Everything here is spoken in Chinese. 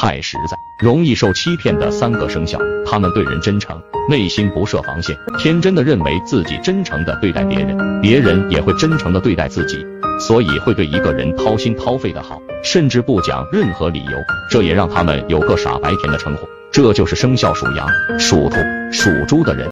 太实在容易受欺骗的三个生肖他们对人真诚内心不设防线天真的认为自己真诚的对待别人别人也会真诚的对待自己所以会对一个人掏心掏肺的好甚至不讲任何理由这也让他们有个傻白甜的称呼这就是生肖属羊属兔属猪的人。